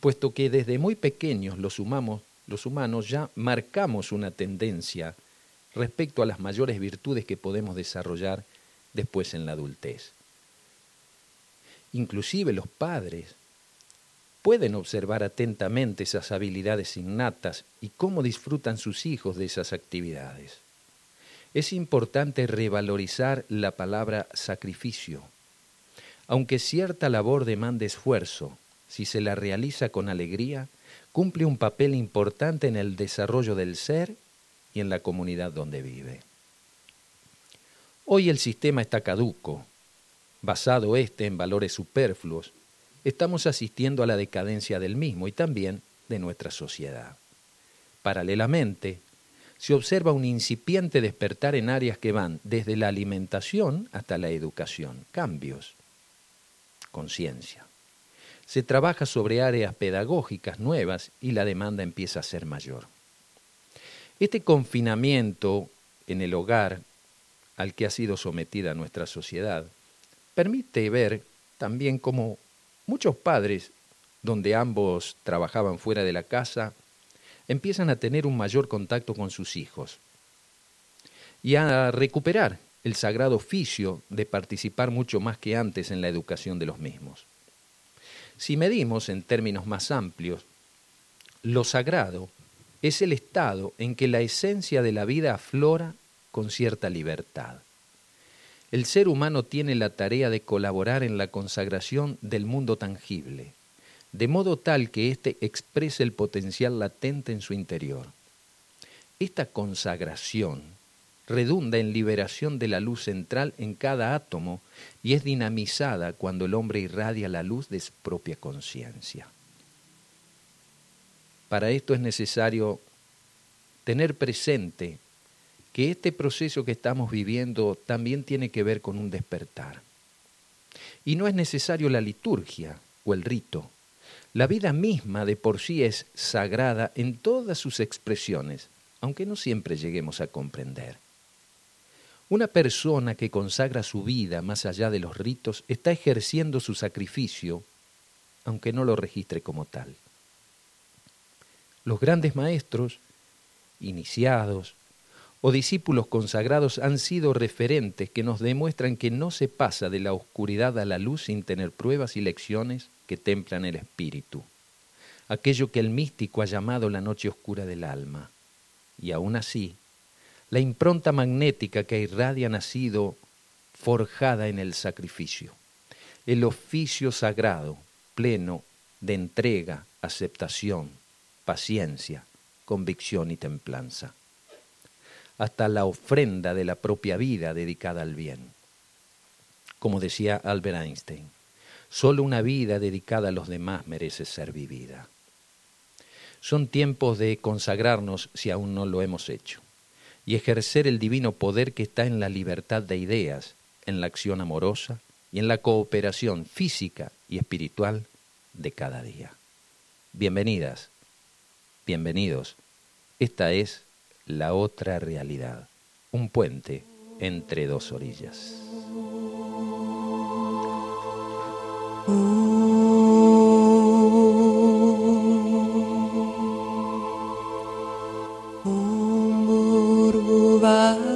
puesto que desde muy pequeños los, humanos ya marcamos una tendencia respecto a las mayores virtudes que podemos desarrollar después en la adultez. Inclusive los padres pueden observar atentamente esas habilidades innatas y cómo disfrutan sus hijos de esas actividades. Es importante revalorizar la palabra sacrificio. Aunque cierta labor demande esfuerzo, si se la realiza con alegría, cumple un papel importante en el desarrollo del ser y en la comunidad donde vive. Hoy el sistema está caduco, basado este en valores superfluos, estamos asistiendo a la decadencia del mismo y también de nuestra sociedad. Paralelamente, se observa un incipiente despertar en áreas que van desde la alimentación hasta la educación, cambios, conciencia. Se trabaja sobre áreas pedagógicas nuevas y la demanda empieza a ser mayor. Este confinamiento en el hogar al que ha sido sometida nuestra sociedad permite ver también cómo muchos padres, donde ambos trabajaban fuera de la casa, empiezan a tener un mayor contacto con sus hijos y a recuperar el sagrado oficio de participar mucho más que antes en la educación de los mismos. Si medimos en términos más amplios, lo sagrado es el estado en que la esencia de la vida aflora con cierta libertad. El ser humano tiene la tarea de colaborar en la consagración del mundo tangible, de modo tal que éste exprese el potencial latente en su interior. Esta consagración redunda en liberación de la luz central en cada átomo y es dinamizada cuando el hombre irradia la luz de su propia conciencia. Para esto es necesario tener presente que este proceso que estamos viviendo también tiene que ver con un despertar. Y no es necesario la liturgia o el rito. La vida misma de por sí es sagrada en todas sus expresiones, aunque no siempre lleguemos a comprender. Una persona que consagra su vida más allá de los ritos está ejerciendo su sacrificio, aunque no lo registre como tal. Los grandes maestros, iniciados, o discípulos consagrados han sido referentes que nos demuestran que no se pasa de la oscuridad a la luz sin tener pruebas y lecciones que templan el espíritu, aquello que el místico ha llamado la noche oscura del alma. Y aún así, la impronta magnética que irradia ha forjada en el sacrificio, el oficio sagrado, pleno de entrega, aceptación, paciencia, convicción y templanza hasta la ofrenda de la propia vida dedicada al bien. Como decía Albert Einstein, solo una vida dedicada a los demás merece ser vivida. Son tiempos de consagrarnos si aún no lo hemos hecho y ejercer el divino poder que está en la libertad de ideas, en la acción amorosa y en la cooperación física y espiritual de cada día. Bienvenidas, bienvenidos. Esta es la otra realidad, un puente entre dos orillas.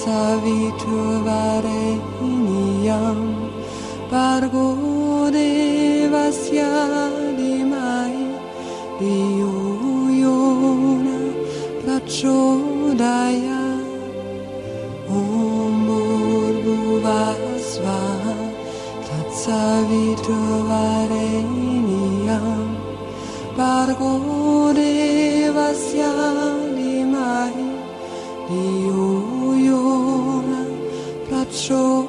saviturvare iniyam pargo di dimai diyo yona prachodaya om bhurvasva tat saviturvare iniyam pargo show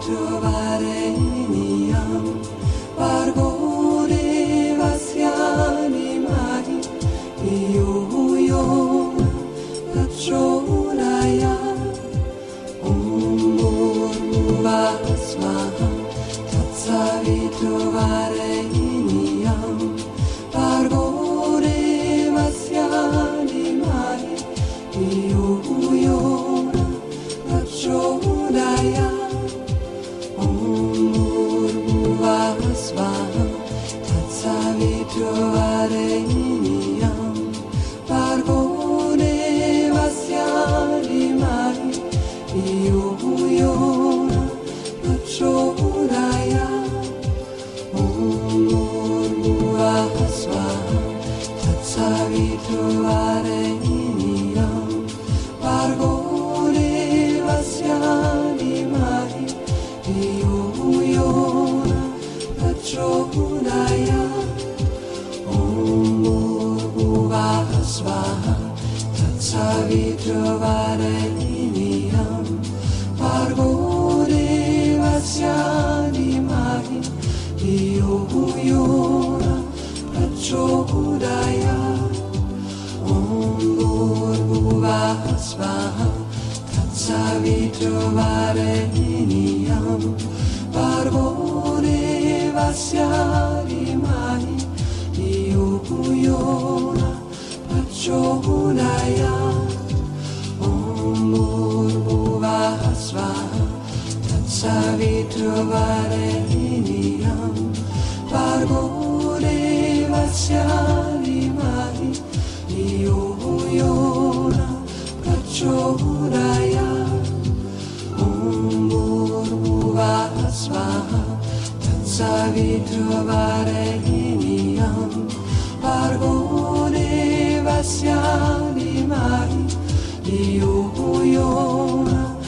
trovare bravi trovare Niniam, Barbone Vassia rimani di Upuyona, Paccio Hunaya, Om Murbuva Hasvaha, Tatsavi trovare Niniam, bravi trovare ghiniam, pargone vassiali mari, di uio